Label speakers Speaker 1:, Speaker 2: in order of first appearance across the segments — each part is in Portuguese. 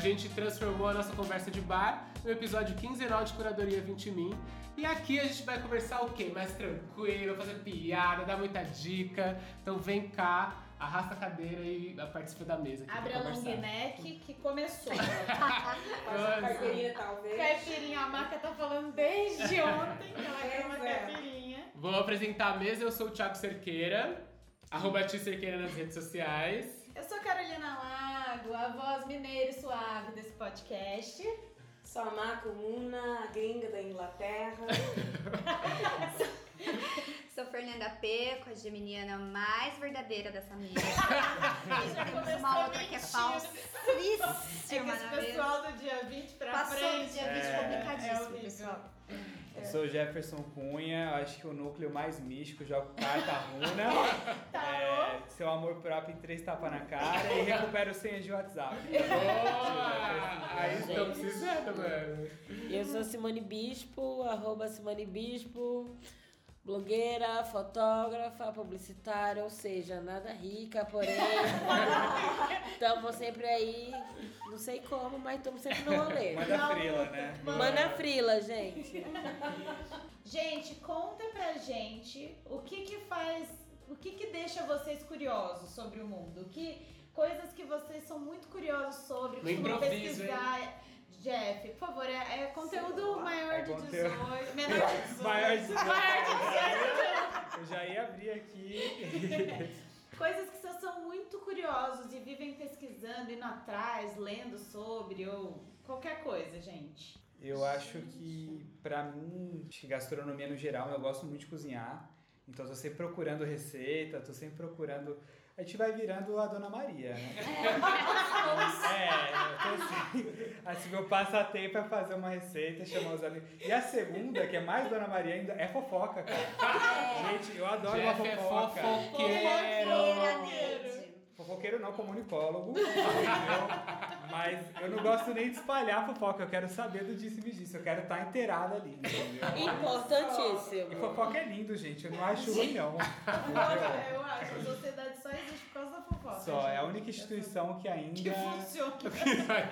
Speaker 1: gente transformou a nossa conversa de bar no episódio quinzenal de Curadoria 20 Min. E aqui a gente vai conversar o quê? Mais tranquilo, fazer piada, dar muita dica. Então vem cá, arrasta a cadeira e participa da mesa. Aqui
Speaker 2: Abre a long neck que começou.
Speaker 1: Nossa.
Speaker 3: Carteirinha, talvez.
Speaker 2: Caipirinha, a marca tá falando desde ontem que ela quer uma
Speaker 3: é.
Speaker 2: caipirinha.
Speaker 1: Vou apresentar a mesa, eu sou o Thiago Cerqueira. Arroba Cerqueira nas redes sociais.
Speaker 2: Eu sou Carolina Lago, a voz mineira e suave desse podcast.
Speaker 3: Sou a Marco Muna, a gringa da Inglaterra.
Speaker 4: Sou Fernanda P, com a geminiana mais verdadeira dessa mesa.
Speaker 2: Já
Speaker 4: Temos uma outra que é falsíssima
Speaker 2: É que esse
Speaker 4: mesa.
Speaker 2: pessoal do dia 20 pra
Speaker 4: Passou
Speaker 2: frente.
Speaker 4: do dia 20
Speaker 5: É.
Speaker 2: É
Speaker 4: complicadíssimo,
Speaker 2: horrível.
Speaker 4: pessoal.
Speaker 5: Eu sou o Jefferson Cunha, acho que o núcleo mais místico, jogo carta runa. É, seu amor próprio em três tapas na cara e recupero senha de WhatsApp.
Speaker 1: Boa! Aí estamos precisando, mano.
Speaker 6: Eu sou Simone Bispo, arroba Simone Bispo, blogueira, fotógrafa, publicitária, ou seja, nada rica, porém estamos sempre aí, não sei como, mas estamos sempre no rolê.
Speaker 5: Manda
Speaker 2: Não,
Speaker 5: frila, né?
Speaker 6: Manda frila, gente.
Speaker 2: Gente, conta pra gente o que que faz, o que que deixa vocês curiosos sobre o mundo, o que coisas que vocês são muito curiosos sobre, costumam pesquisar. Jeff, por favor, é, é conteúdo
Speaker 5: Celular,
Speaker 2: maior
Speaker 5: é
Speaker 2: de
Speaker 5: conteúdo-
Speaker 2: 18, menor de 18.
Speaker 5: Maior de 18. Eu já ia abrir aqui.
Speaker 2: Coisas que vocês são muito curiosos e vivem pesquisando, indo atrás, lendo sobre ou qualquer coisa, gente.
Speaker 5: Eu acho que, pra mim, acho que gastronomia no geral, eu gosto muito de cozinhar. Então, tô sempre procurando receita, tô sempre procurando. A gente vai virando a Dona Maria, né? É, eu tô assim. Assim, meu passatempo é fazer uma receita, chamar os amigos. E a segunda, que é mais Dona Maria ainda, é fofoca, cara. Gente, eu adoro
Speaker 1: Jeff
Speaker 5: uma
Speaker 1: é
Speaker 5: fofoca.
Speaker 1: fofoqueiro.
Speaker 4: Fofoqueira, Neide.
Speaker 5: Fofoqueiro não, comunicólogo, entendeu? Mas eu não gosto nem de espalhar fofoca, eu quero saber do disse-me disse, eu quero estar inteirada ali, entendeu? E
Speaker 6: Importantíssimo.
Speaker 5: fofoca é lindo, gente, eu não acho ruim, não.
Speaker 2: Fofoca, eu acho, a sociedade só existe por causa da fofoca.
Speaker 5: Só, é a
Speaker 2: gente.
Speaker 5: única instituição que ainda.
Speaker 2: que funciona.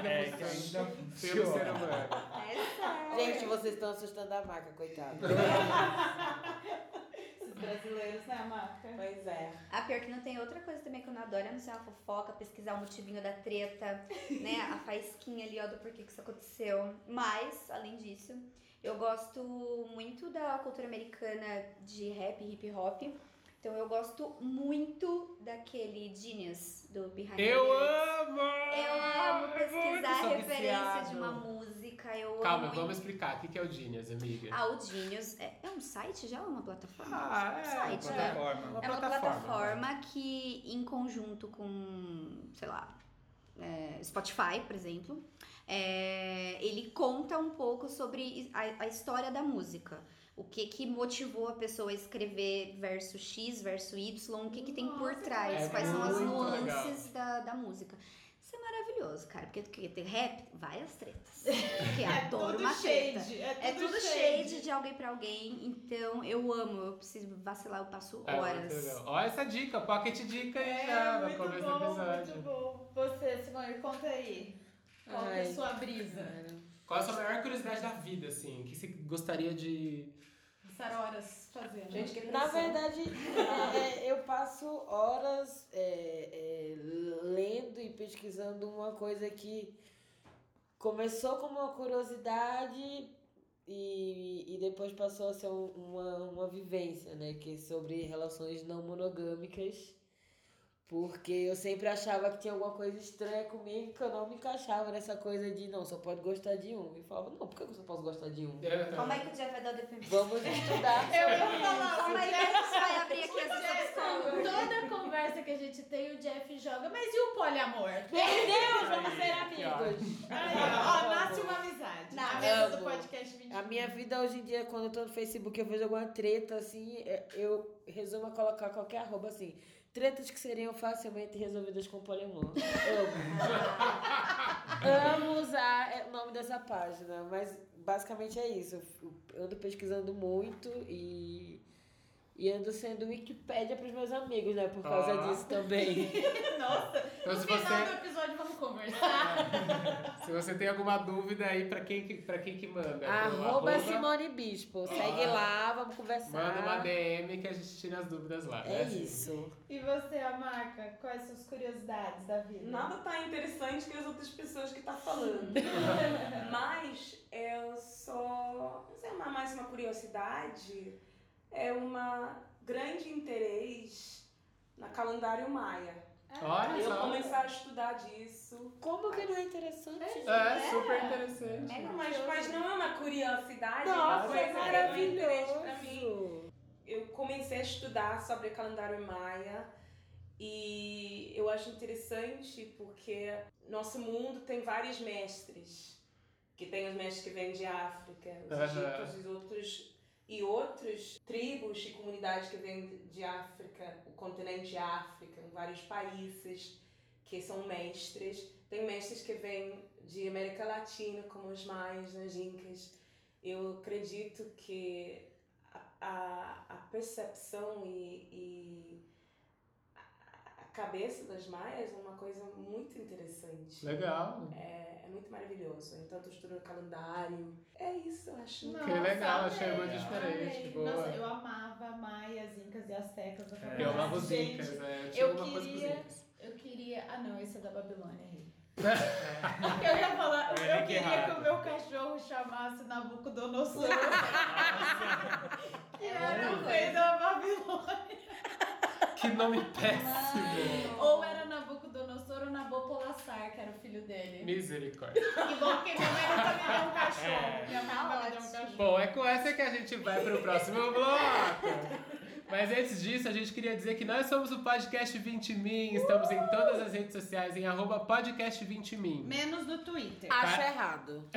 Speaker 5: É, que ainda funciona.
Speaker 1: humano.
Speaker 4: Essa.
Speaker 6: Gente, vocês estão assustando a maca, coitada.
Speaker 2: Brasileiros, né, marca?
Speaker 3: Pois é.
Speaker 4: Ah, pior que não tem outra coisa também que eu não adoro, é não ser uma fofoca, pesquisar o motivinho da treta, né? A faísquinha ali, ó, do porquê que isso aconteceu. Mas, além disso, eu gosto muito da cultura americana de rap e hip hop. Então eu gosto muito daquele Genius do Behind
Speaker 1: Eu
Speaker 4: Lyrics.
Speaker 1: amo!
Speaker 4: Eu amo pesquisar
Speaker 1: sou
Speaker 4: referência
Speaker 1: viciado.
Speaker 4: de uma música. Eu
Speaker 1: Calma,
Speaker 4: amo
Speaker 1: vamos explicar. O que é o Genius, amiga?
Speaker 4: Ah, o Genius é, é um site já ou uma plataforma?
Speaker 1: Ah,
Speaker 4: um
Speaker 1: é,
Speaker 4: site,
Speaker 1: uma
Speaker 4: né?
Speaker 5: plataforma.
Speaker 1: Uma
Speaker 4: é uma
Speaker 1: plataforma.
Speaker 4: plataforma que, em conjunto com, sei lá, é, Spotify, por exemplo, é, ele conta um pouco sobre a, a história da música. O que que motivou a pessoa a escrever verso X, verso Y, o que que tem por
Speaker 2: Nossa,
Speaker 4: trás,
Speaker 1: é
Speaker 4: quais são as
Speaker 1: muito
Speaker 4: nuances da, da música. Isso é maravilhoso, cara, porque, porque tem rap, várias tretas. Porque adoro
Speaker 2: tudo
Speaker 4: uma treta.
Speaker 2: shade, é
Speaker 4: É
Speaker 2: tudo
Speaker 4: tudo
Speaker 2: shade.
Speaker 4: shade de alguém pra alguém, então eu amo, eu preciso vacilar, eu passo
Speaker 1: É,
Speaker 4: horas.
Speaker 1: Ó, essa dica, pocket dica aí
Speaker 2: É,
Speaker 1: já no
Speaker 2: muito
Speaker 1: começo do
Speaker 2: bom,
Speaker 1: episódio.
Speaker 2: muito bom. Você, Simone, conta aí. Qual que é a
Speaker 6: Ai,
Speaker 2: sua brisa?
Speaker 1: Qual a sua maior curiosidade da vida, assim? O que você gostaria de.
Speaker 2: Passar horas fazendo.
Speaker 3: Gente, que
Speaker 6: Na verdade, é, é, eu passo horas é, é, lendo e pesquisando uma coisa que começou como uma curiosidade e, e depois passou a ser um- uma, uma vivência, né? Que é sobre relações não monogâmicas. Porque eu sempre achava que tinha alguma coisa estranha comigo, que eu não me encaixava nessa coisa de não, só pode gostar de um. E falava, não, por que eu só posso gostar de um?
Speaker 4: Calma aí que o Jeff vai dar o depoimento.
Speaker 6: Vamos estudar.
Speaker 2: Eu ia falar,
Speaker 4: Calma aí que a gente vai abrir aqui as
Speaker 2: Jeff,
Speaker 4: discussões.
Speaker 2: toda conversa que a gente tem, o Jeff joga, mas e o poliamor?
Speaker 6: Meu Deus, vamos ser amigos.
Speaker 2: Aí, ó, nasce uma amizade. Na mesa do podcast 20.
Speaker 6: A minha vida hoje em dia, quando eu tô no Facebook, eu vejo alguma treta, assim, é, eu resumo a colocar qualquer arroba assim. Tretas que seriam facilmente resolvidas com poliamor. Amo. Amo usar é, o nome dessa página, mas basicamente é isso. Eu ando pesquisando muito e, E ando sendo Wikipédia pros meus amigos, né? Por causa
Speaker 1: Ah.
Speaker 6: disso também.
Speaker 2: Nossa,
Speaker 1: Então,
Speaker 2: no final
Speaker 1: você,
Speaker 2: do episódio vamos conversar.
Speaker 1: se você tem alguma dúvida aí, pra quem que, pra quem que manda? Pro
Speaker 6: Arroba Simone Bispo. Segue
Speaker 1: Ah.
Speaker 6: lá, vamos conversar.
Speaker 1: Manda uma DM que a gente tira as dúvidas lá.
Speaker 6: É
Speaker 1: né?
Speaker 6: isso.
Speaker 2: E você, Amaca, quais suas curiosidades da vida?
Speaker 3: Nada tá interessante que as outras pessoas que tá falando. Mas eu só. Não sei, uma- mais uma curiosidade. É uma grande interesse na calendário maia.
Speaker 1: Olha
Speaker 3: Eu
Speaker 1: só.
Speaker 3: começar a estudar disso.
Speaker 6: Como que não é interessante?
Speaker 1: É, super interessante.
Speaker 4: Mega
Speaker 3: Mas, mas não é uma curiosidade, é uma
Speaker 6: Nossa,
Speaker 3: coisa
Speaker 6: é
Speaker 3: que é um interesse pra mim.
Speaker 6: maravilhoso.
Speaker 3: eu comecei a estudar sobre calendário maia e eu acho interessante porque nosso mundo tem vários mestres, que tem os mestres que vêm de África, os egípcios e outros e outros tribos e comunidades que vêm de África, o continente África, em vários países que são mestres. Tem mestres que vêm de América Latina, como os maias, os incas. Eu acredito que a, a, a percepção e, e cabeça das maias é uma coisa muito interessante.
Speaker 1: Legal.
Speaker 3: É, é muito maravilhoso. Então, tu estuda o calendário. É isso, eu acho.
Speaker 2: Nossa,
Speaker 1: Que legal, achei
Speaker 2: amei,
Speaker 1: muito diferente, boa.
Speaker 2: Nossa, eu amava maias, incas e astecas da
Speaker 5: É.
Speaker 1: Eu amava os Incas, né? Eu
Speaker 2: eu queria-. Eu queria. Ah, não, esse é da Babilônia. errei. eu ia falar,
Speaker 5: Eu
Speaker 2: eu, queria
Speaker 5: errado.
Speaker 2: que o meu cachorro chamasse Nabucodonosor. que era o rei da Babilônia.
Speaker 1: Que nome péssimo.
Speaker 2: Ou era Nabucodonosor ou Nabopolassar, que era o filho dele.
Speaker 1: Misericórdia.
Speaker 2: Que bom que minha mãe nunca me deu um cachorro.
Speaker 5: É.
Speaker 2: Minha mãe
Speaker 4: Tá
Speaker 2: nunca me deu um
Speaker 4: ótimo.
Speaker 2: cachorro.
Speaker 1: Bom, é com essa que a gente vai pro próximo bloco. Mas antes disso, a gente queria dizer que nós somos o Podcast 20 Min. Estamos em todas as redes sociais, em arroba podcast 20 Min.
Speaker 2: Menos no Twitter.
Speaker 6: Acho
Speaker 1: Ca-
Speaker 6: errado.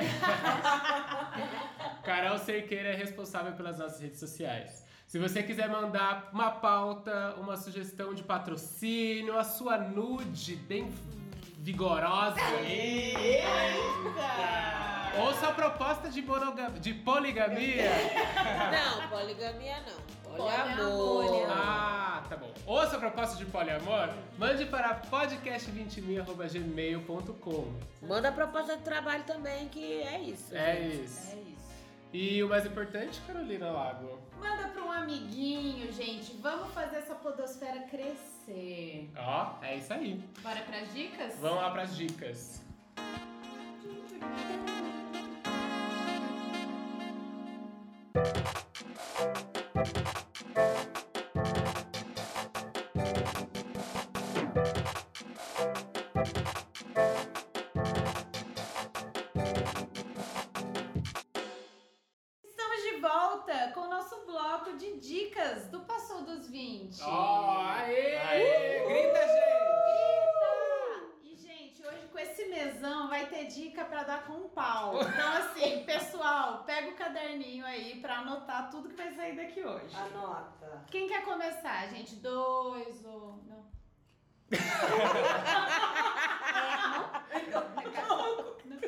Speaker 1: Carol Cerqueira é responsável pelas nossas redes sociais. Se você quiser mandar uma pauta, uma sugestão de patrocínio, a sua nude bem vigorosa,
Speaker 2: Eita!
Speaker 1: ou sua proposta de, de poligamia,
Speaker 6: Não, poligamia não.
Speaker 2: Poliamor.
Speaker 6: Poliamor.
Speaker 1: ah, tá bom. Ou sua proposta de poliamor, mande para podcast20min.gmail.com.
Speaker 6: Manda a proposta de trabalho também, que é isso.
Speaker 1: É
Speaker 6: gente.
Speaker 1: isso.
Speaker 2: É isso.
Speaker 1: E o mais importante, Carolina Lago.
Speaker 2: Manda pra um amiguinho, gente. Vamos fazer essa podosfera crescer.
Speaker 1: Ó, é isso aí.
Speaker 2: Bora pras dicas?
Speaker 1: Vamos lá para as dicas.
Speaker 2: Volta com o nosso bloco de dicas do Passou dos 20.
Speaker 1: Ó, aê!
Speaker 5: Aê!
Speaker 1: Grita, gente!
Speaker 2: Grita! E, gente, hoje com esse mesão vai ter dica pra dar com um pau. Então, assim, pessoal, pega o caderninho aí pra anotar tudo que vai sair daqui hoje.
Speaker 3: Anota.
Speaker 2: Quem quer começar, gente? Dois ou. Não.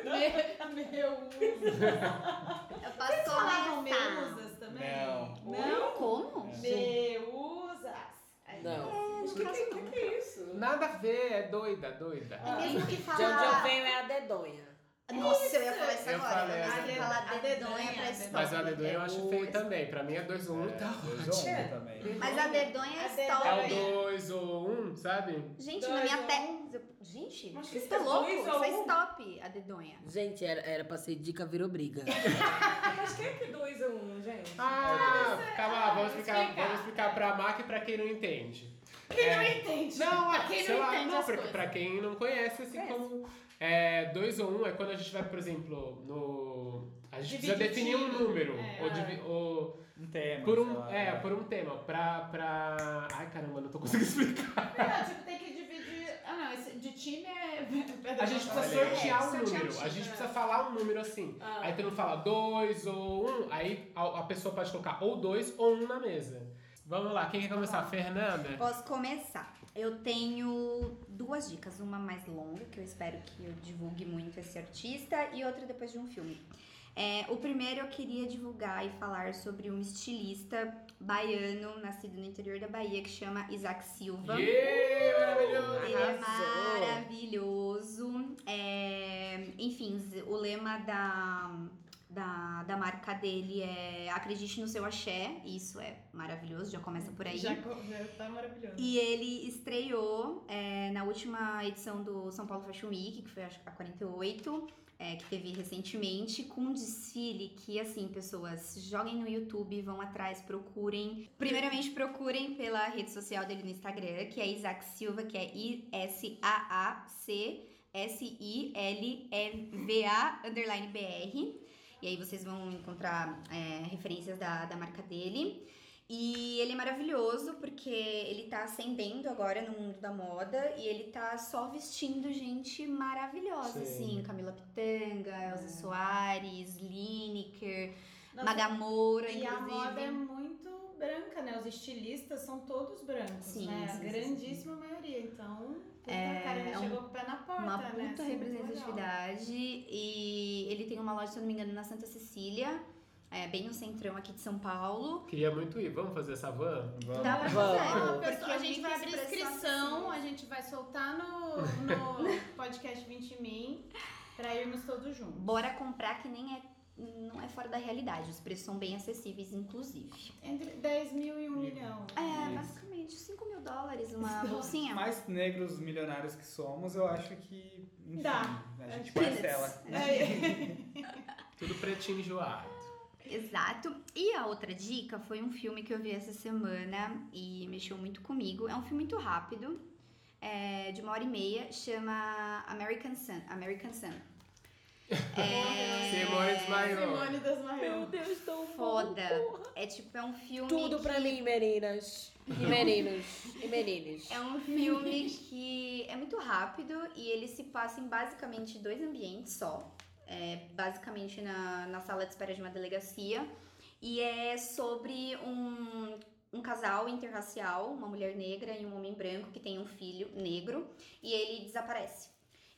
Speaker 2: Me- Meu
Speaker 4: Eu posso
Speaker 2: Vocês falavam também?
Speaker 5: Não.
Speaker 2: Não?
Speaker 4: Como?
Speaker 2: Meusas.
Speaker 6: Não.
Speaker 3: O que, que, que, que é isso?
Speaker 1: Nada a ver, é doida, doida.
Speaker 4: É mesmo que
Speaker 6: De onde eu venho é a dedonha.
Speaker 4: Nossa, eu ia falar isso
Speaker 1: Eu
Speaker 4: agora.
Speaker 1: falei
Speaker 4: Mas eu ia
Speaker 1: também.
Speaker 4: falar dedonha pra stop.
Speaker 1: Mas a dedonha eu acho feio
Speaker 4: É,
Speaker 1: também. Pra mim é 2 ou 1 um, tá
Speaker 5: dois
Speaker 1: ótimo.
Speaker 5: ou um também.
Speaker 4: Mas a dedonha é stop.
Speaker 1: É o 2 ou 1, um, sabe?
Speaker 4: Gente,
Speaker 2: Dois
Speaker 4: na minha
Speaker 2: ou
Speaker 4: te... Gente, você tá louco?
Speaker 3: ou
Speaker 4: Isso é
Speaker 3: um?
Speaker 4: stop, a dedonha.
Speaker 6: Gente, era, era pra ser dica, virou briga.
Speaker 3: Mas quem é que dois a um, gente?
Speaker 1: Ah, calma lá, vamos explicar,
Speaker 2: explicar.
Speaker 1: vamos explicar pra Mac e pra quem não entende.
Speaker 2: Quem não
Speaker 1: É,
Speaker 2: entende?
Speaker 1: Não,
Speaker 2: Pra quem
Speaker 1: sei
Speaker 2: não
Speaker 1: lá,
Speaker 2: entende
Speaker 1: não, pra, pra quem não conhece, assim como. É, dois ou um é quando a gente vai, por exemplo, no. A gente precisa definir um número.
Speaker 2: É.
Speaker 1: ou, divi- ou
Speaker 5: Um tema.
Speaker 1: por um.
Speaker 5: lá,
Speaker 1: É, por um tema. Pra. pra... Ai caramba, não tô conseguindo explicar.
Speaker 2: Não, tipo, tem que dividir. Ah, não, esse de time é.
Speaker 1: A gente precisa sortear um
Speaker 2: Sortear um
Speaker 1: número.
Speaker 2: time,
Speaker 1: A gente
Speaker 2: né?
Speaker 1: precisa falar um número assim.
Speaker 3: Ah.
Speaker 1: Aí todo mundo fala dois ou um, aí a, a pessoa pode colocar ou dois ou um na mesa. Vamos lá, quem quer começar? Fernanda?
Speaker 4: Posso começar. Eu tenho duas dicas, uma mais longa, que eu espero que eu divulgue muito esse artista, e outra depois de um filme. É, o primeiro eu queria divulgar e falar sobre um estilista baiano, nascido no interior da Bahia, que chama Isaac Silva.
Speaker 1: Yeah, maravilhoso!
Speaker 4: Ele é maravilhoso. É, enfim, o lema da, da, da marca dele é Acredite no seu axé. Isso é maravilhoso, já começa por aí.
Speaker 2: Já, já tá maravilhoso.
Speaker 4: E ele estreou é, na última edição do São Paulo Fashion Week, que foi acho que a 48, é, que teve recentemente, com um desfile que, assim, pessoas joguem no YouTube, vão atrás, procurem. Primeiramente, procurem pela rede social dele no Instagram, que é Isaac Silva, que é I-S-A-A-C. S-I-L-V-A underline BR. E aí vocês vão encontrar é, referências da, da marca dele. E ele é maravilhoso porque ele tá ascendendo agora no mundo da moda e ele tá só vestindo gente maravilhosa,
Speaker 1: Sim.
Speaker 4: assim. Camila Pitanga, Elza Soares, Lineker,
Speaker 2: Nossa,
Speaker 4: Magamoura,
Speaker 2: E a
Speaker 4: inclusive.
Speaker 2: moda é muito branca, né? Os estilistas são todos brancos,
Speaker 4: Sim,
Speaker 2: né?
Speaker 4: sim,
Speaker 2: a
Speaker 4: sim,
Speaker 2: grandíssima maioria. Então,
Speaker 4: É,
Speaker 2: cara,
Speaker 4: é um-
Speaker 2: chegou com o pé na porta,
Speaker 4: Uma
Speaker 2: né?
Speaker 4: puta
Speaker 2: legal.
Speaker 4: representatividade. E ele tem uma loja, se eu não me engano, na Santa Cecília, é, bem no centrão aqui de São Paulo.
Speaker 1: Queria muito ir. Vamos fazer essa van?
Speaker 5: Vamos.
Speaker 4: Dá pra
Speaker 6: Vamos.
Speaker 4: fazer.
Speaker 2: Ah, a gente vai abrir inscrição,
Speaker 4: assim.
Speaker 2: a gente vai soltar no, no podcast 20 Min pra irmos todos juntos.
Speaker 4: Bora comprar que nem é. Não é fora da realidade. Os preços são bem acessíveis, inclusive.
Speaker 2: Entre 10 mil e 1 milhão.
Speaker 4: É,
Speaker 5: Isso.
Speaker 4: basicamente 5 mil dólares uma bolsinha.
Speaker 5: Mais negros milionários que somos, eu acho que. Enfim,
Speaker 2: Dá.
Speaker 5: A gente parcela.
Speaker 2: É.
Speaker 1: Tudo pretinho enjoado.
Speaker 4: Exato. E a outra dica foi um filme que eu vi essa semana e mexeu muito comigo. É um filme muito rápido, é, de uma hora e meia, chama American Sun. American Sun. É,
Speaker 1: Simone desmaiou.
Speaker 2: Simone desmaiou.
Speaker 6: Meu Deus, tão
Speaker 4: Foda. É tipo, é um filme.
Speaker 6: Tudo pra
Speaker 4: que-
Speaker 6: mim, meninas. E meninos. E meninos.
Speaker 4: É um filme que é muito rápido e ele se passa em basicamente dois ambientes só. É, basicamente na, na sala de espera de uma delegacia. E é sobre um, um casal interracial, uma mulher negra e um homem branco que tem um filho negro e ele desaparece.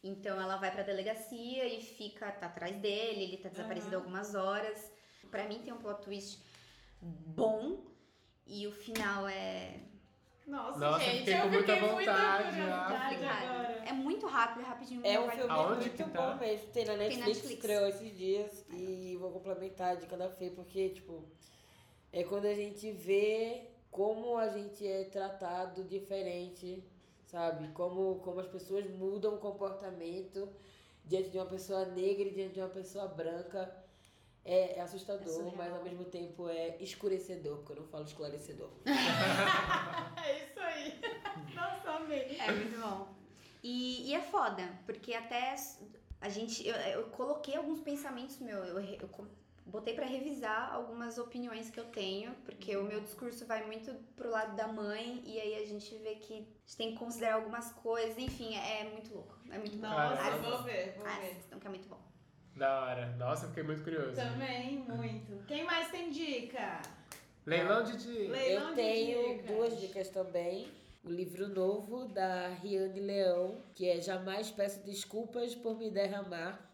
Speaker 4: Então ela vai pra delegacia e fica tá atrás dele, ele tá desaparecido
Speaker 2: Aham.
Speaker 4: algumas horas. Pra mim tem um plot twist bom e o final é
Speaker 2: Nossa,
Speaker 1: Nossa,
Speaker 2: gente,
Speaker 1: fiquei
Speaker 2: eu
Speaker 1: com muita
Speaker 2: fiquei
Speaker 1: vontade,
Speaker 2: muita.
Speaker 4: É muito rápido, é rapidinho.
Speaker 6: É um filme
Speaker 1: Aonde
Speaker 6: muito
Speaker 1: que
Speaker 6: bom
Speaker 1: tá?
Speaker 6: mesmo. Tem na
Speaker 4: Tem
Speaker 6: Netflix,
Speaker 4: Netflix.
Speaker 6: estreou esses dias. E vou complementar a dica da Fê, porque, tipo, é quando a gente vê como a gente é tratado diferente, sabe? Como, como as pessoas mudam o comportamento diante de uma pessoa negra e diante de uma pessoa branca. É, é assustador,
Speaker 4: É
Speaker 6: mas ao mesmo tempo é escurecedor, porque eu não falo esclarecedor.
Speaker 2: É isso aí. Nossa, amei.
Speaker 4: É muito bom. E, e é foda, porque até a gente. Eu, eu coloquei alguns pensamentos meu, eu, eu co- botei pra revisar algumas opiniões que eu tenho, porque o meu discurso vai muito pro lado da mãe, e aí a gente vê que a gente tem que considerar algumas coisas, enfim, é, muito louco. É muito bom.
Speaker 2: Nossa, vou ver, vou ver.
Speaker 4: Assistam, que é muito bom.
Speaker 1: Da hora. Nossa, eu fiquei muito curioso.
Speaker 2: Também, muito. Quem mais tem dica?
Speaker 1: Leilão de.
Speaker 2: Leilão
Speaker 6: Eu tenho
Speaker 2: dicas.
Speaker 6: duas dicas também. O livro novo da Riane Leão, que é Jamais Peço Desculpas por Me Derramar.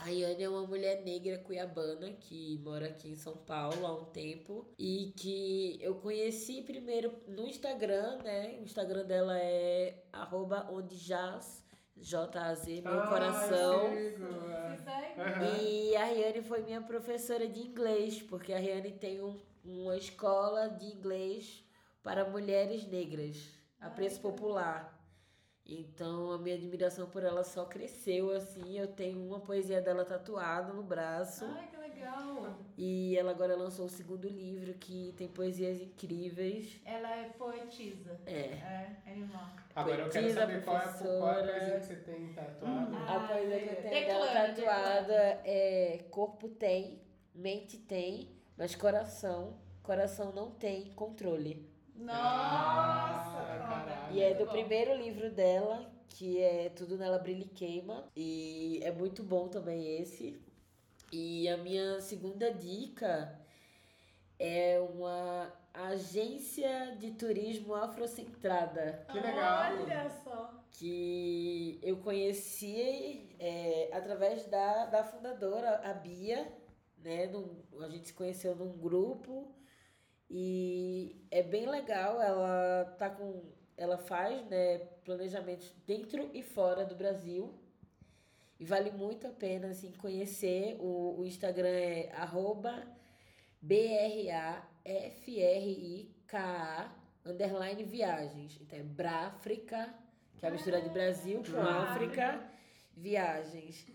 Speaker 6: A Riane é uma mulher negra cuiabana que mora aqui em São Paulo há um tempo e que eu conheci primeiro no Instagram, né? O Instagram dela é arroba onde jaz, meu
Speaker 1: Ah,
Speaker 6: coração.
Speaker 1: é. Aham.
Speaker 6: E a Riane foi minha professora de inglês, porque a Riane tem um- uma escola de inglês para mulheres negras, a preço popular. Então a minha admiração por ela só cresceu assim. Eu tenho uma poesia dela tatuada no braço.
Speaker 2: Ai, que legal.
Speaker 6: E ela agora lançou o segundo livro que tem poesias incríveis.
Speaker 2: Ela é poetisa.
Speaker 6: É.
Speaker 2: É, animal.
Speaker 1: Agora eu quero
Speaker 6: Poetisa,
Speaker 1: saber qual é, a- qual é a
Speaker 6: professora.
Speaker 1: poesia que você tem tatuado.
Speaker 2: Ah,
Speaker 6: a poesia que eu tenho dela
Speaker 2: declame,
Speaker 6: tatuada é corpo tem, mente tem, mas coração, coração não tem controle.
Speaker 2: Nossa,
Speaker 1: Ah, caralho.
Speaker 6: E é do
Speaker 2: bom.
Speaker 6: primeiro livro dela, que é Tudo Nela Brilha e Queima. E é muito bom também esse. E a minha segunda dica é uma agência de turismo afrocentrada
Speaker 1: Que legal.
Speaker 2: Olha só.
Speaker 6: que eu conheci é, através da, da fundadora, a Bia, né? Num- a gente se conheceu num grupo e é bem legal. Ela tá com, ela faz, né, planejamentos dentro e fora do Brasil. E vale muito a pena assim conhecer. O, o Instagram é arroba B-R-A-F-R-I-K-A underline viagens. Então é Brafrica, que é a mistura de Brasil com
Speaker 1: Ah.
Speaker 6: África, viagens.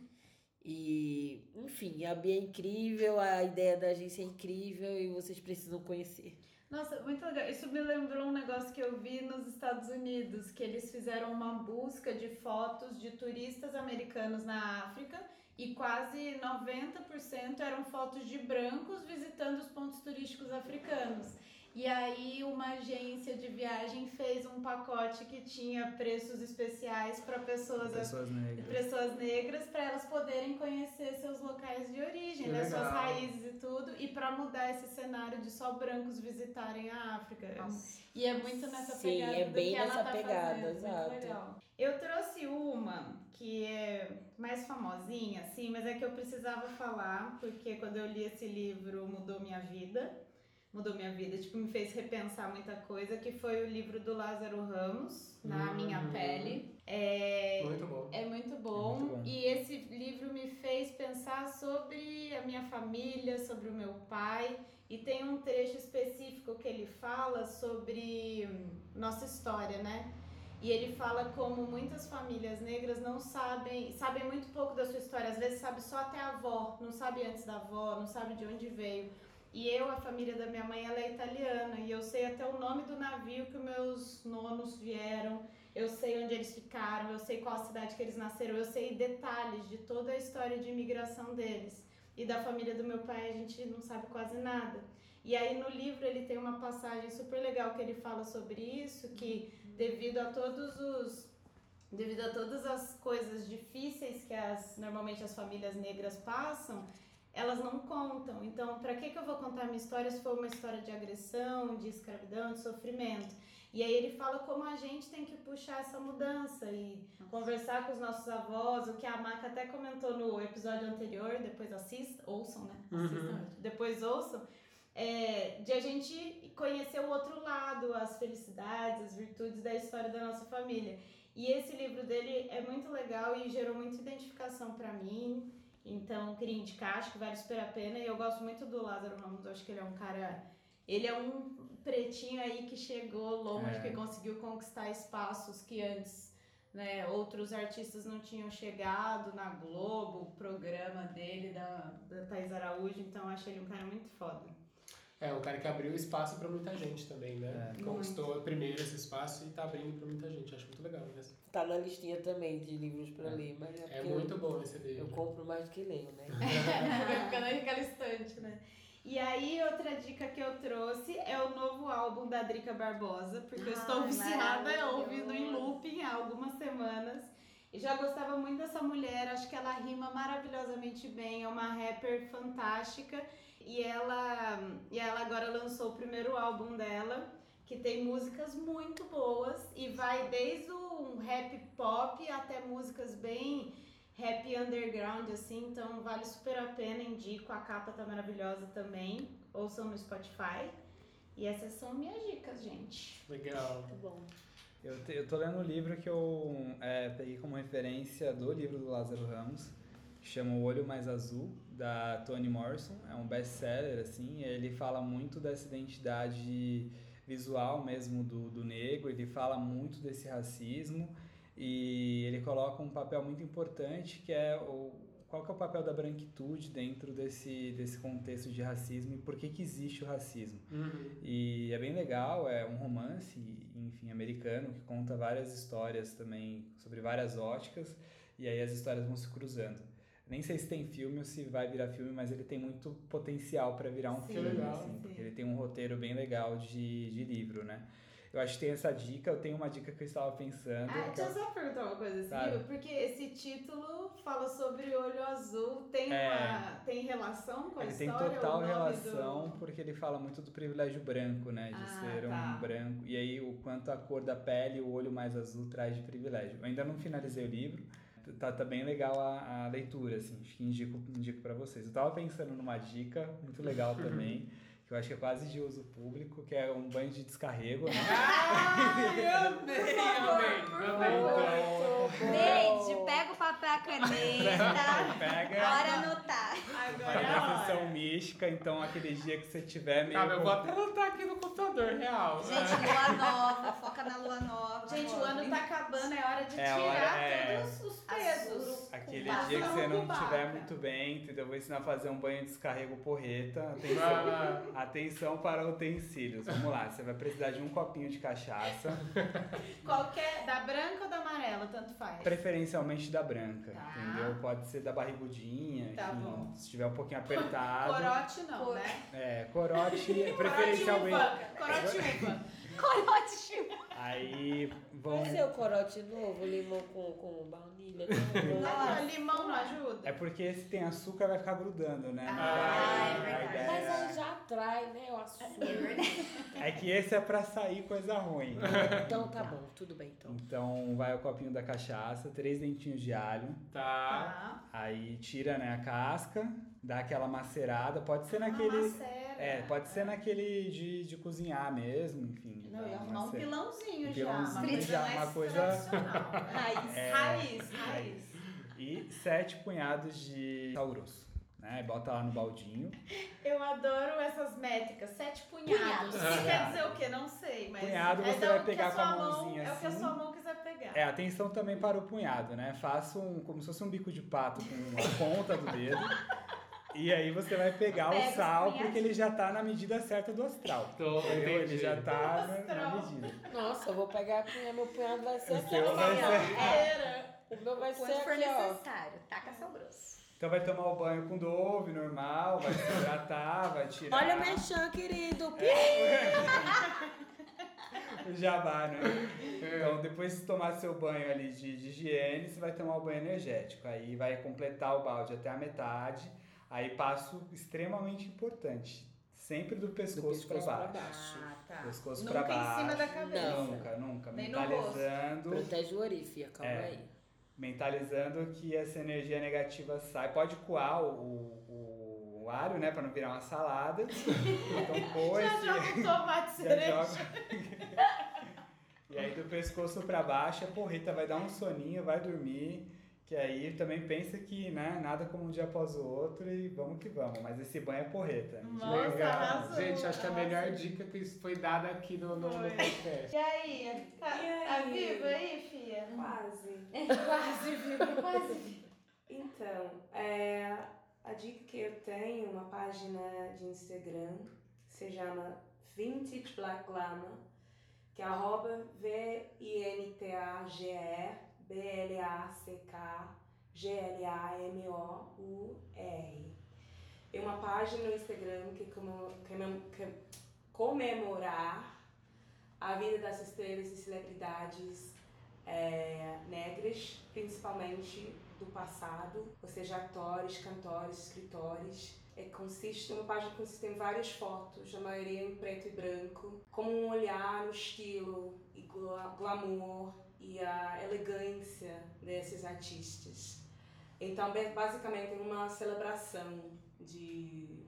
Speaker 6: E, enfim, a Bia é incrível, a ideia da agência é incrível e vocês precisam conhecer.
Speaker 2: Nossa, muito legal. Isso me lembrou um negócio que eu vi nos Estados Unidos, que eles fizeram uma busca de fotos de turistas americanos na África e quase 90% eram fotos de brancos visitando os pontos turísticos africanos. E aí uma agência de viagem fez um pacote que tinha preços especiais para pessoas
Speaker 5: Pessoas negras.
Speaker 2: pessoas negras para elas poderem conhecer seus locais de origem, né, suas raízes e tudo, e para mudar esse cenário de só brancos visitarem a África. E é muito nessa
Speaker 6: Sim,
Speaker 2: pegada
Speaker 6: é
Speaker 2: do
Speaker 6: bem
Speaker 2: que ela
Speaker 6: nessa
Speaker 2: tá
Speaker 6: pegada,
Speaker 2: fazendo,
Speaker 6: exato.
Speaker 2: Eu trouxe uma que é mais famosinha, assim, mas é que eu precisava falar, porque quando eu li esse livro mudou minha vida. Mudou minha vida, tipo, me fez repensar muita coisa, que foi o livro do Lázaro Ramos, Na
Speaker 1: Uhum.
Speaker 2: Minha Pele. É,
Speaker 1: Muito bom.
Speaker 2: é muito bom.
Speaker 5: muito bom.
Speaker 2: E esse livro me fez pensar sobre a minha família, sobre o meu pai. E tem um trecho específico que ele fala sobre hum, nossa história, né? E ele fala como muitas famílias negras não sabem, sabem muito pouco da sua história. Às vezes sabe só até a avó, não sabe antes da avó, não sabe de onde veio. E eu, a família da minha mãe, ela é italiana. E eu sei até o nome do navio que meus nonos vieram. Eu sei onde eles ficaram, eu sei qual cidade que eles nasceram, eu sei detalhes de toda a história de imigração deles. E da família do meu pai a gente não sabe quase nada. E aí no livro ele tem uma passagem super legal que ele fala sobre isso, que devido a todos os devido a todas as coisas difíceis que as normalmente as famílias negras passam, elas não contam. Então, para que que eu vou contar minha história se for uma história de agressão, de escravidão, de sofrimento? E aí ele fala como a gente tem que puxar essa mudança e conversar com os nossos avós, o que a Maca até comentou no episódio anterior, depois assista, ouçam, né? Assistam, depois ouçam, é, de a gente conhecer o outro lado, as felicidades, as virtudes da história da nossa família. E esse livro dele é muito legal e gerou muita identificação pra mim. Então, queria indicar, acho que vale super a pena. E eu gosto muito do Lázaro Ramos, acho que ele é um cara. Ele é um pretinho aí que chegou longe,
Speaker 5: É.
Speaker 2: que conseguiu conquistar espaços que antes né, outros artistas não tinham chegado na Globo, o programa dele, da, da Thais Araújo. Então, acho ele um cara muito foda.
Speaker 1: É, um cara que abriu espaço pra muita gente também, né?
Speaker 5: É.
Speaker 1: Conquistou primeiro esse espaço e tá abrindo pra muita gente. Acho muito legal mesmo.
Speaker 6: Tá na listinha também de livros pra ler, mas é
Speaker 1: É muito bom esse
Speaker 6: eu, eu
Speaker 1: livro.
Speaker 6: compro mais do que leio, né?
Speaker 2: Fica ficando naquela estante, né? E aí, outra dica que eu trouxe é o novo álbum da Drica Barbosa, porque eu estou viciada
Speaker 4: maravilhoso.
Speaker 2: ouvindo em looping há algumas semanas. E já gostava muito dessa mulher, acho que ela rima maravilhosamente bem, é uma rapper fantástica. E ela, e ela agora lançou o primeiro álbum dela, que tem músicas muito boas e vai desde um rap pop até músicas bem rap underground, assim, então vale super a pena, indico, a capa tá maravilhosa também, ouçam no Spotify. E essas são minhas dicas, gente.
Speaker 1: Legal.
Speaker 6: Muito bom.
Speaker 5: Eu, te- eu tô lendo um livro que eu é, peguei como referência do livro do Lázaro Ramos, que chama O Olho Mais Azul, da Toni Morrison. É um best-seller, assim, ele fala muito dessa identidade visual mesmo do, do negro, ele fala muito desse racismo e ele coloca um papel muito importante que é o qual que é o papel da branquitude dentro desse, desse contexto de racismo e por que, que existe o racismo.
Speaker 1: Uhum.
Speaker 5: E é bem legal, é um romance, enfim, americano, que conta várias histórias também sobre várias óticas, e aí as histórias vão se cruzando. Nem sei se tem filme ou se vai virar filme, mas ele tem muito potencial para virar um
Speaker 2: Sim,
Speaker 5: filme,
Speaker 1: legal.
Speaker 5: assim,
Speaker 2: sim.
Speaker 5: porque ele tem um roteiro bem legal de, de livro, né? Eu acho que tem essa dica, eu tenho uma dica que eu estava pensando.
Speaker 2: Ah, deixa eu
Speaker 5: eu-
Speaker 2: só perguntar uma coisa, assim,
Speaker 5: Claro.
Speaker 2: porque esse título fala sobre olho azul, tem,
Speaker 5: É.
Speaker 2: uma, tem relação com a
Speaker 5: Ele tem
Speaker 2: história?
Speaker 5: total
Speaker 2: o nome
Speaker 5: relação,
Speaker 2: Do...
Speaker 5: porque ele fala muito do privilégio branco, né? De
Speaker 2: Ah,
Speaker 5: ser
Speaker 2: tá.
Speaker 5: um branco. E aí, o quanto a cor da pele e o olho mais azul traz de privilégio. Eu ainda não finalizei o livro. Tá, tá bem legal a, a leitura, assim. Acho que indico, indico pra vocês. Eu tava pensando numa dica muito legal também, que eu acho que é quase de uso público, que é um banho de descarrego, né?
Speaker 1: Ai, amei, amei, amei.
Speaker 4: Gente, pega o papel a caneta.
Speaker 5: Pega.
Speaker 4: Bora anotar.
Speaker 2: Agora é a
Speaker 5: sessão mística, então aquele dia que você tiver meio.
Speaker 1: Calma, eu vou até anotar aqui no computador, real.
Speaker 4: Gente, lua nova, foca na lua nova.
Speaker 2: Gente, o ano tá acabando, é hora de
Speaker 5: É
Speaker 2: tirar
Speaker 5: hora- é.
Speaker 2: todos os pesos.
Speaker 5: Aquele dia que você não estiver muito bem, entendeu? Eu vou ensinar a fazer um banho de descarrego porreta. Atenção,
Speaker 1: Ah,
Speaker 5: atenção para utensílios. Vamos lá, você vai precisar de um copinho de cachaça,
Speaker 2: Qualquer, da branca ou da amarela, tanto faz.
Speaker 5: preferencialmente da branca,
Speaker 2: Tá.
Speaker 5: entendeu? Pode ser da barrigudinha,
Speaker 2: Tá
Speaker 5: enfim,
Speaker 2: bom.
Speaker 5: se estiver um pouquinho apertado.
Speaker 2: Corote não,
Speaker 4: Cor-
Speaker 2: né?
Speaker 5: É, corote,
Speaker 2: Corote
Speaker 5: preferencialmente.
Speaker 2: uva. Corote uva.
Speaker 4: Corote.
Speaker 5: Aí
Speaker 6: Vai
Speaker 5: vão.
Speaker 6: ser o corote novo, limão com, com baunilha.
Speaker 2: Nossa, limão não ajuda?
Speaker 5: É porque se tem açúcar vai ficar grudando, né?
Speaker 2: Ah,
Speaker 5: Aí,
Speaker 2: é verdade.
Speaker 6: Mas aí já atrai, né? O açúcar.
Speaker 4: É verdade.
Speaker 5: é que esse é pra sair coisa ruim.
Speaker 6: Então tá bom, tudo bem então.
Speaker 5: Então vai o copinho da cachaça, três dentinhos de alho,
Speaker 1: tá.
Speaker 2: Tá.
Speaker 5: aí tira né, a casca, dá aquela macerada, pode ser
Speaker 2: Ah,
Speaker 5: naquele.
Speaker 2: macera.
Speaker 5: É, pode ser naquele de, de cozinhar mesmo, enfim.
Speaker 2: Não, ia
Speaker 5: uma
Speaker 2: arrumar um pilãozinho
Speaker 5: Um
Speaker 2: já.
Speaker 5: pilãozinho
Speaker 2: uma coisa
Speaker 5: já,
Speaker 2: mais
Speaker 5: uma coisa-
Speaker 2: tradicional. Raiz,
Speaker 5: É.
Speaker 2: raiz, raiz.
Speaker 5: E sete punhados de sal grosso. Né? Bota lá no baldinho.
Speaker 2: Eu adoro essas métricas, sete punhados. Isso quer dizer o quê? Não sei, mas.
Speaker 5: Punhado
Speaker 2: é
Speaker 5: você
Speaker 2: da-
Speaker 5: vai pegar
Speaker 2: a
Speaker 5: com a
Speaker 2: sua mão-
Speaker 5: mãozinha
Speaker 2: É o que a
Speaker 5: assim.
Speaker 2: sua mão quiser pegar.
Speaker 5: É, atenção também para o punhado, né? Faça um, como se fosse um bico de pato com a ponta do dedo. E aí você vai pegar
Speaker 4: Pega
Speaker 5: o sal, porque ele já tá na medida certa do astral.
Speaker 1: Tô,
Speaker 5: Entendeu? Ele já tá na, na medida.
Speaker 6: Nossa, eu vou pegar a punha, meu punhado vai ser
Speaker 5: O
Speaker 6: aqui,
Speaker 5: seu
Speaker 6: ó.
Speaker 5: vai ser-.
Speaker 6: O meu vai ser
Speaker 4: Quando for
Speaker 6: aqui, ó.
Speaker 4: necessário, taca sal grosso.
Speaker 5: Então vai tomar o banho com Dove, normal, vai se hidratar, vai tirar
Speaker 6: Olha o mexão, querido.
Speaker 5: o jabá, né? Então depois de tomar seu banho ali de, de higiene, você vai tomar o banho energético. Aí vai completar o balde até a metade. Aí passo extremamente importante, sempre do pescoço,
Speaker 6: pescoço
Speaker 5: para
Speaker 6: pra
Speaker 5: baixo.
Speaker 6: baixo.
Speaker 2: Ah, tá.
Speaker 5: Pescoço
Speaker 2: Nunca
Speaker 5: pra
Speaker 2: em cima da
Speaker 5: baixo.
Speaker 2: cabeça.
Speaker 5: Nunca, nunca.
Speaker 2: Nem no
Speaker 5: mentalizando,
Speaker 6: Protege o orifício, calma
Speaker 5: É.
Speaker 6: aí.
Speaker 5: mentalizando que essa energia negativa sai. Pode coar o, o, o alho, né, para não virar uma salada. Então põe
Speaker 2: Já joga um tomate cereja.
Speaker 5: joga. e aí do pescoço pra baixo, a porreta vai dar um soninho, vai dormir. Que aí também pensa que, né, nada como um dia após o outro e vamos que vamos. Mas esse banho é porreta.
Speaker 2: Nossa,
Speaker 1: Legal.
Speaker 2: arrasou.
Speaker 1: Gente, acho que a melhor dica que foi dada aqui no, no, podcast.
Speaker 2: E aí? Tá,
Speaker 3: E aí?
Speaker 2: tá viva aí, filha?
Speaker 3: Quase.
Speaker 2: Quase viva, quase.
Speaker 3: Então, é, a dica que eu tenho, uma página de Instagram, se chama Vintage Black Glamour, que é arroba V-I-N-T-A-G-E-B-L-A-C-K-G-L-A-M-O-U-R. É uma página no Instagram que, comemorar a vida das estrelas e celebridades é, negras, principalmente do passado, ou seja, atores, cantores, escritores. É, consiste, uma página que consiste em várias fotos, a maioria em preto e branco, como um olhar no estilo e gla- glamour e a elegância desses artistas. Então, ba- basicamente, é uma celebração de,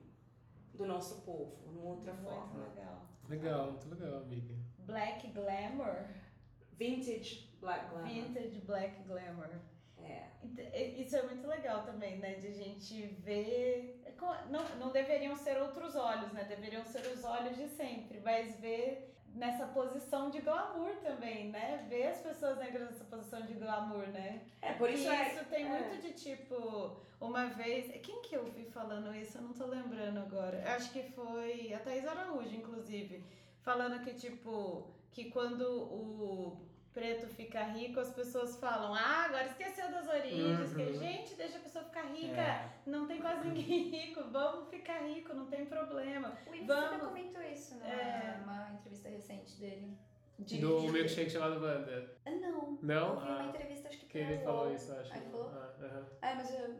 Speaker 3: do nosso povo, numa outra forma.
Speaker 2: Muito legal.
Speaker 1: Legal, muito legal, amiga.
Speaker 2: Black Glamour.
Speaker 3: Vintage Black Glamour.
Speaker 2: Vintage Black Glamour.
Speaker 3: É.
Speaker 2: Isso é muito legal também, né? De a gente ver. é Não, não deveriam ser outros olhos, né? Deveriam ser os olhos de sempre, mas ver nessa posição de glamour também, né? Ver as pessoas negras nessa posição de glamour, né?
Speaker 3: É, por isso
Speaker 2: e
Speaker 3: é.
Speaker 2: isso tem
Speaker 3: é.
Speaker 2: muito de tipo, uma vez. Quem que eu vi falando isso? Eu não tô lembrando agora. Eu Acho que foi a Thaís Araújo, inclusive. Falando que, tipo, que quando o preto fica rico, as pessoas falam, ah, agora esqueceu das origens. Que,
Speaker 1: Uhum.
Speaker 2: gente, deixa a pessoa ficar rica.
Speaker 5: É.
Speaker 2: Não tem quase ninguém rico. Vamos ficar rico, não tem problema.
Speaker 4: O Ives
Speaker 2: Vamos.
Speaker 4: comentou isso numa
Speaker 2: É.
Speaker 4: uma entrevista recente dele.
Speaker 2: De-
Speaker 1: Do
Speaker 2: de-
Speaker 1: milkshake chamado Wanda.
Speaker 4: Ah, Não.
Speaker 1: Não?
Speaker 4: Eu vi uma
Speaker 1: Ah.
Speaker 4: entrevista, acho que
Speaker 1: Que ele falou isso, acho.
Speaker 4: Ah, ele falou?
Speaker 1: Ah.
Speaker 4: É, mas eu-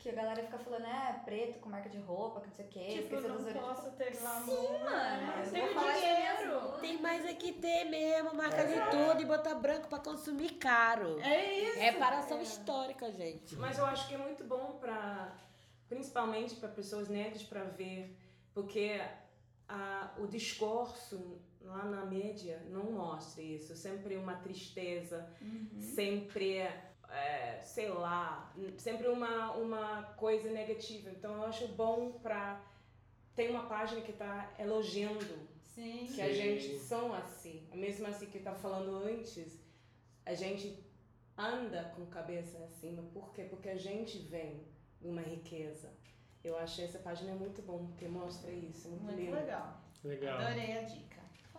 Speaker 4: que a galera fica falando, é, preto com marca de roupa, que não sei o quê.
Speaker 2: Tipo,
Speaker 4: esqueceu
Speaker 2: não posso ter glamour.
Speaker 4: Sim, mano. eu
Speaker 2: Tem dinheiro.
Speaker 6: Tem mais é que ter mesmo, marca de tudo e botar branco pra consumir caro.
Speaker 2: É isso.
Speaker 6: Reparação histórica, gente.
Speaker 3: Mas eu acho que é muito bom para, principalmente para pessoas negras, para ver, porque a, o discurso lá na mídia não mostra isso. Sempre uma tristeza, sempre, é, sei lá, sempre uma, uma coisa negativa. Então eu acho bom para. Tem uma página que está elogiando
Speaker 2: Sim.
Speaker 3: que a gente são assim. Mesmo assim que tava falando antes, a gente anda com cabeça acima. Por quê? Porque a gente vem de uma riqueza. Eu achei essa página muito bom, porque mostra isso, muito,
Speaker 2: Muito
Speaker 3: lindo.
Speaker 2: legal.
Speaker 1: Legal.
Speaker 2: Adorei a dica.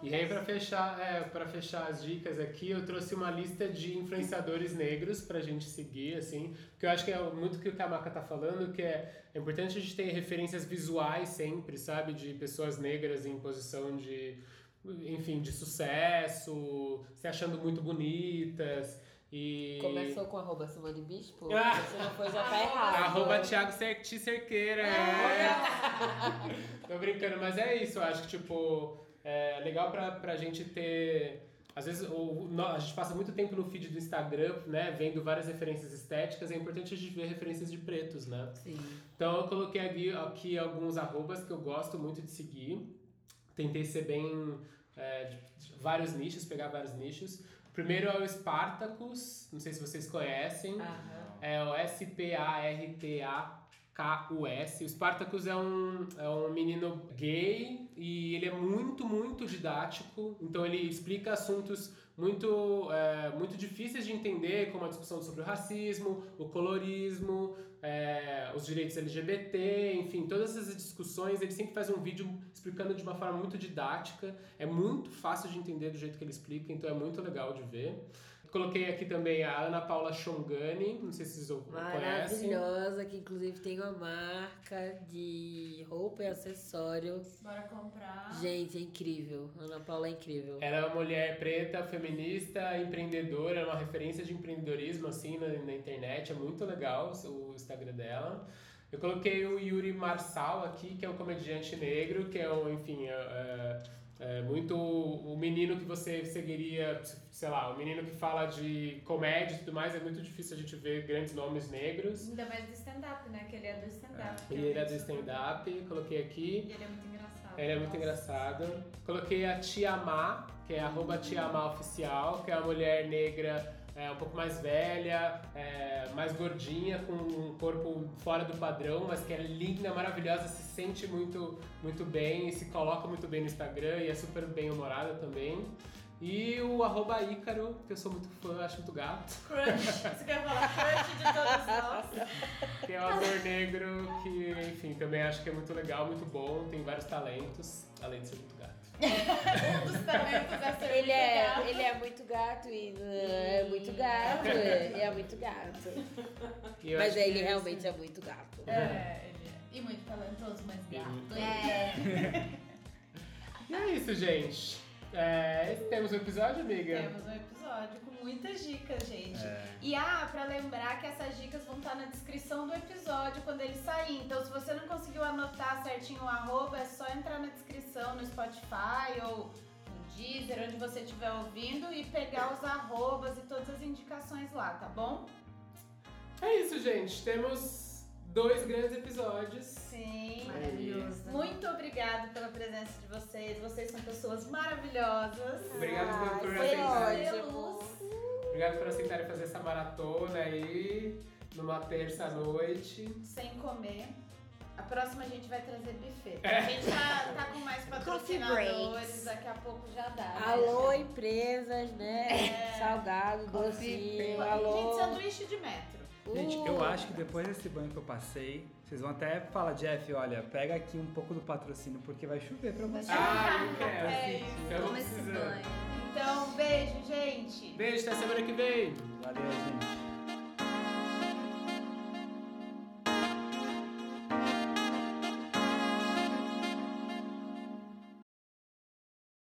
Speaker 1: E aí, pra fechar, é, pra fechar as dicas aqui, eu trouxe uma lista de influenciadores negros pra gente seguir, assim, porque eu acho que é muito o que o Kamaka tá falando, que é, é importante a gente ter referências visuais sempre, sabe, de pessoas negras em posição de, enfim, de sucesso, se achando muito bonitas, e...
Speaker 6: Começou com arroba Simone Bispo?
Speaker 1: Ah.
Speaker 6: Se não for, já tá errado.
Speaker 1: Arroba Thiago. Cerqueira. É. Tô brincando, mas é isso. Eu acho que, tipo, é legal pra, pra gente ter. Às vezes o, a gente passa muito tempo no feed do Instagram, né? Vendo várias referências estéticas. É importante a gente ver referências de pretos, né?
Speaker 6: Sim.
Speaker 1: Então eu coloquei aqui, aqui alguns arrobas que eu gosto muito de seguir. Tentei ser bem. é, vários nichos, pegar vários nichos. Primeiro é o Spartacus, não sei se vocês conhecem. É o S-P-A-R-T-A-K-U-S. O Spartacus é um, é um menino gay e ele é muito, muito didático. Então ele explica assuntos muito, é, muito difíceis de entender, como a discussão sobre o racismo, o colorismo, é, os direitos LGBT, enfim, todas essas discussões. Ele sempre faz um vídeo explicando de uma forma muito didática. É muito fácil de entender do jeito que ele explica, então é muito legal de ver. Coloquei aqui também a Ana Paula Shongani, não sei se vocês conhecem.
Speaker 6: Maravilhosa, que inclusive tem uma marca de roupa e acessório.
Speaker 2: Bora comprar.
Speaker 6: Gente, é incrível. Ana Paula é incrível.
Speaker 1: Ela é uma mulher preta, feminista, empreendedora, é uma referência de empreendedorismo assim na, na internet, é muito legal o Instagram dela. Eu coloquei o Yuri Marçal aqui, que é um comediante negro, que é um, enfim, é, é- é muito o menino que você seguiria, sei lá, o menino que fala de comédia e tudo mais, é muito difícil a gente ver grandes nomes negros.
Speaker 2: Ainda mais do stand-up, né? Que ele é do stand-up. eu
Speaker 1: ele é do stand-up, coloquei aqui.
Speaker 2: E ele é muito engraçado.
Speaker 1: Ela é muito
Speaker 2: Nossa.
Speaker 1: engraçada. Coloquei a Tia Má, que é arroba Oficial, que é uma mulher negra é, um pouco mais velha, é, mais gordinha, com um corpo fora do padrão, mas que é linda, maravilhosa, se sente muito, muito bem e se coloca muito bem no Instagram e é super bem humorada também. E o arroba Ícaro, que eu sou muito fã, acho muito gato,
Speaker 2: Crush. Você quer falar crush de todos nós?
Speaker 1: que é um ator negro que, enfim, também acho que é muito legal, muito bom, tem vários talentos, além de ser muito gato.
Speaker 2: Um dos talentos é ser
Speaker 6: Ele
Speaker 2: muito
Speaker 6: é,
Speaker 2: gato.
Speaker 6: ele é muito gato e é muito gato. É, é muito gato.
Speaker 1: E eu
Speaker 6: Mas ele
Speaker 1: que
Speaker 6: realmente é muito gato.
Speaker 2: É, ele é. E muito talentoso, mas
Speaker 1: E
Speaker 2: gato.
Speaker 4: É,
Speaker 1: E é isso, gente. É, temos um episódio, amiga?
Speaker 2: Temos um episódio com muitas dicas, gente.
Speaker 5: É.
Speaker 2: E ah, pra lembrar que essas dicas vão estar na descrição do episódio quando ele sair. Então, se você não conseguiu anotar certinho o arroba, é só entrar na descrição no Spotify ou no Deezer, onde você estiver ouvindo, e pegar os arrobas e todas as indicações lá, tá bom?
Speaker 1: É isso, gente. Temos dois grandes episódios.
Speaker 2: Sim.
Speaker 4: maravilhoso.
Speaker 2: Muito obrigada pela presença de vocês. Vocês são pessoas maravilhosas.
Speaker 1: Obrigado por, por
Speaker 6: foi
Speaker 1: aceitarem.
Speaker 6: ótimo.
Speaker 1: Obrigado por aceitarem fazer essa maratona aí numa terça noite.
Speaker 2: Sem comer. A próxima a gente vai trazer buffet.
Speaker 1: É.
Speaker 2: A gente tá, tá com mais patrocinadores,
Speaker 4: breaks.
Speaker 2: daqui a pouco já dá. né,
Speaker 6: Alô, empresas, né?
Speaker 2: É.
Speaker 6: Salgado, docinho, alô.
Speaker 2: Gente, sanduíche de metro.
Speaker 5: Gente,
Speaker 6: Uh.
Speaker 5: eu acho que depois desse banho que eu passei, vocês vão até falar, Jeff, olha, pega aqui um pouco do patrocínio, porque vai chover pra você.
Speaker 1: Ah, eu quero.
Speaker 2: É isso.
Speaker 1: Estamos
Speaker 4: Toma esse banho.
Speaker 2: Então, beijo, gente.
Speaker 1: Beijo, até semana que vem.
Speaker 5: Valeu, gente.